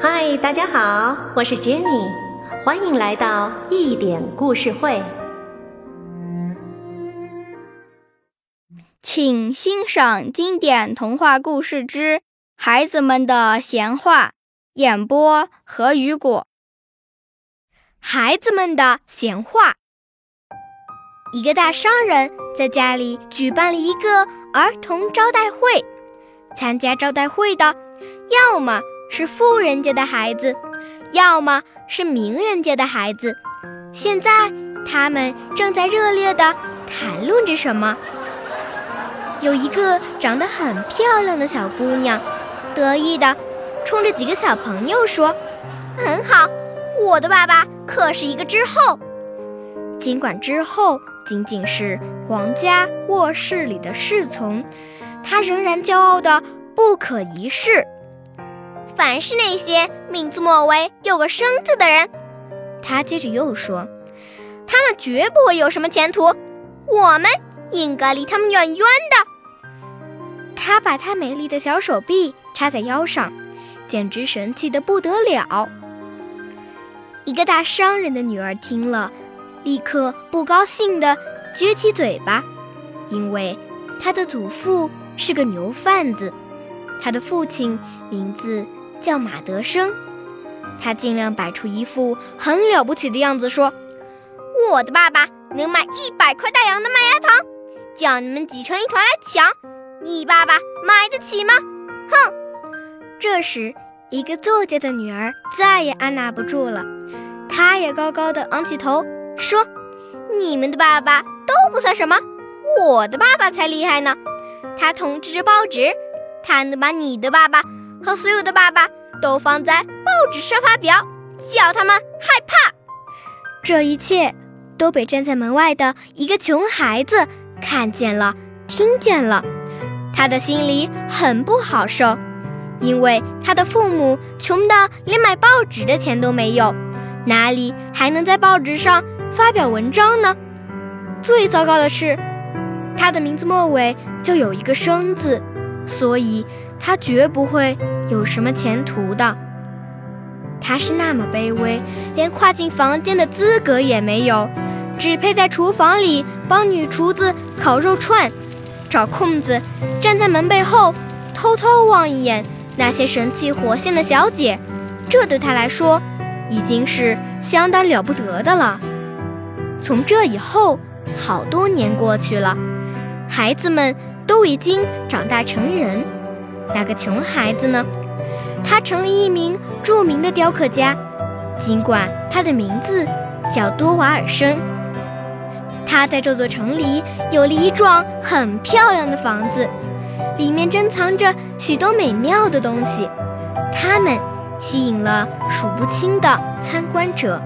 嗨，大家好，我是 Jenny，欢迎来到一点故事会。请欣赏经典童话故事之《孩子们的闲话》，演播何雨果。孩子们的闲话。一个大商人，在家里举办了一个儿童招待会。参加招待会的，要么是富人家的孩子，要么是名人家的孩子。现在，他们正在热烈地谈论着什么。有一个长得很漂亮的小姑娘，得意地冲着几个小朋友说：“很好，我的爸爸可是一个之后。尽管之后仅仅是皇家卧室里的侍从，他仍然骄傲的不可一世。凡是那些名字末尾有个生字的人，他接着又说，他们绝不会有什么前途。我们。”应该离他们远远的。他把他美丽的小手臂插在腰上，简直神气的不得了。一个大商人的女儿听了，立刻不高兴地撅起嘴巴，因为他的祖父是个牛贩子，他的父亲名字叫马德生。他尽量摆出一副很了不起的样子，说：“我的爸爸能买一百块大洋的麦芽糖。”叫你们挤成一团来抢，你爸爸买得起吗？哼！这时，一个作家的女儿再也按捺不住了，她也高高的昂起头说：“你们的爸爸都不算什么，我的爸爸才厉害呢！他统治着报纸，他能把你的爸爸和所有的爸爸都放在报纸上发表，叫他们害怕。这一切都被站在门外的一个穷孩子。”看见了，听见了，他的心里很不好受，因为他的父母穷得连买报纸的钱都没有，哪里还能在报纸上发表文章呢？最糟糕的是，他的名字末尾就有一个生字，所以他绝不会有什么前途的。他是那么卑微，连跨进房间的资格也没有。只配在厨房里帮女厨子烤肉串，找空子站在门背后偷偷望一眼那些神气活现的小姐，这对他来说已经是相当了不得的了。从这以后，好多年过去了，孩子们都已经长大成人。那个穷孩子呢？他成了一名著名的雕刻家，尽管他的名字叫多瓦尔森。他在这座城里有了一幢很漂亮的房子，里面珍藏着许多美妙的东西，它们吸引了数不清的参观者。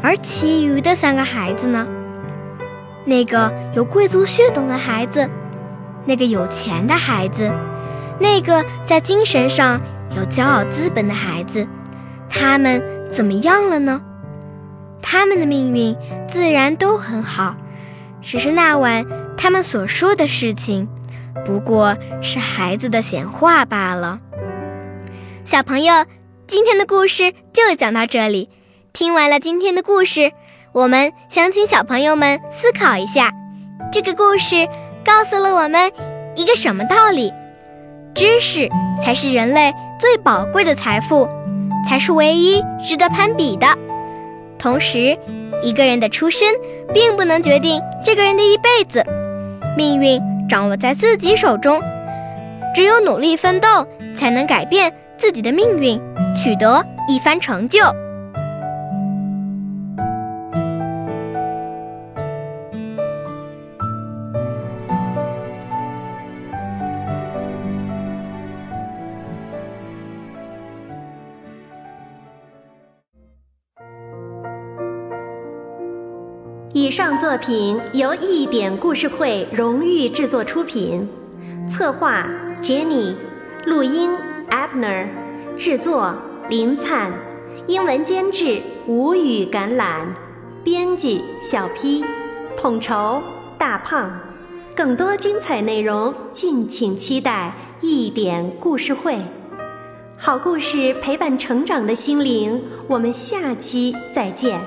而其余的三个孩子呢？那个有贵族血统的孩子，那个有钱的孩子，那个在精神上有骄傲资本的孩子，他们怎么样了呢？他们的命运自然都很好，只是那晚他们所说的事情，不过是孩子的闲话罢了。小朋友，今天的故事就讲到这里。听完了今天的故事，我们想请小朋友们思考一下：这个故事告诉了我们一个什么道理？知识才是人类最宝贵的财富，才是唯一值得攀比的。同时，一个人的出身并不能决定这个人的一辈子，命运掌握在自己手中，只有努力奋斗，才能改变自己的命运，取得一番成就。以上作品由一点故事会荣誉制作出品，策划 Jenny，录音 Abner，制作林灿，英文监制吴语橄榄，编辑小 P，统筹大胖。更多精彩内容，敬请期待一点故事会。好故事陪伴成长的心灵，我们下期再见。